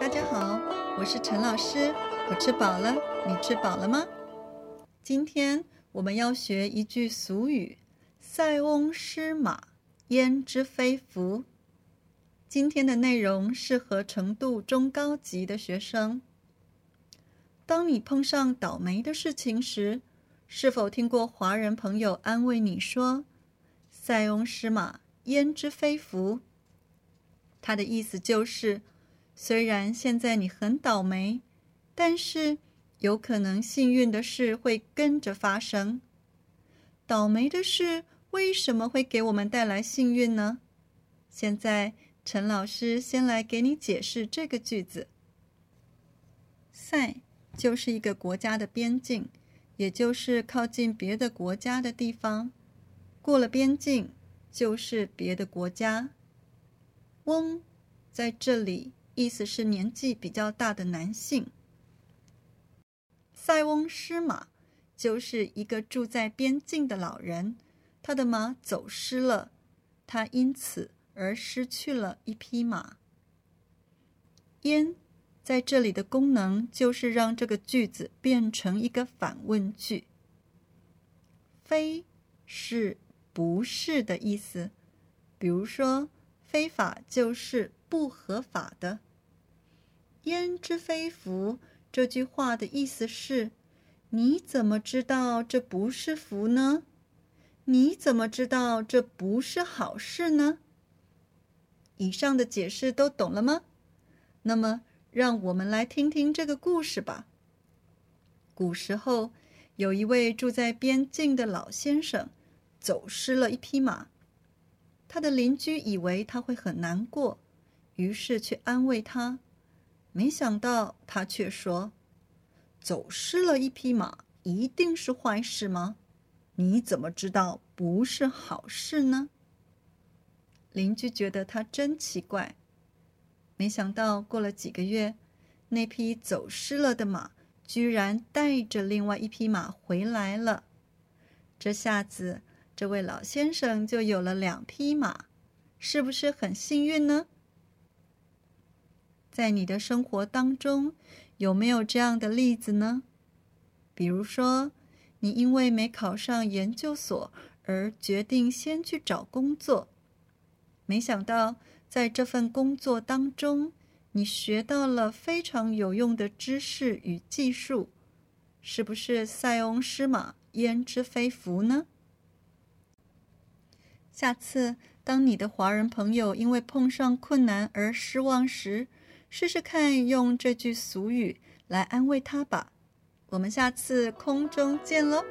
大家好，我是陈老师。我吃饱了，你吃饱了吗？今天我们要学一句俗语：“塞翁失马，焉知非福。”今天的内容适合程度中高级的学生。当你碰上倒霉的事情时，是否听过华人朋友安慰你说：“塞翁失马，焉知非福？”他的意思就是。虽然现在你很倒霉，但是有可能幸运的事会跟着发生。倒霉的事为什么会给我们带来幸运呢？现在陈老师先来给你解释这个句子。塞就是一个国家的边境，也就是靠近别的国家的地方。过了边境就是别的国家。翁在这里。意思是年纪比较大的男性。塞翁失马就是一个住在边境的老人，他的马走失了，他因此而失去了一匹马。焉在这里的功能就是让这个句子变成一个反问句。非是不是的意思，比如说非法就是不合法的。焉知非福？这句话的意思是：你怎么知道这不是福呢？你怎么知道这不是好事呢？以上的解释都懂了吗？那么，让我们来听听这个故事吧。古时候，有一位住在边境的老先生，走失了一匹马。他的邻居以为他会很难过，于是去安慰他。没想到他却说：“走失了一匹马，一定是坏事吗？你怎么知道不是好事呢？”邻居觉得他真奇怪。没想到过了几个月，那匹走失了的马居然带着另外一匹马回来了。这下子，这位老先生就有了两匹马，是不是很幸运呢？在你的生活当中，有没有这样的例子呢？比如说，你因为没考上研究所而决定先去找工作，没想到在这份工作当中，你学到了非常有用的知识与技术，是不是塞翁失马焉知非福呢？下次当你的华人朋友因为碰上困难而失望时，试试看用这句俗语来安慰他吧。我们下次空中见喽。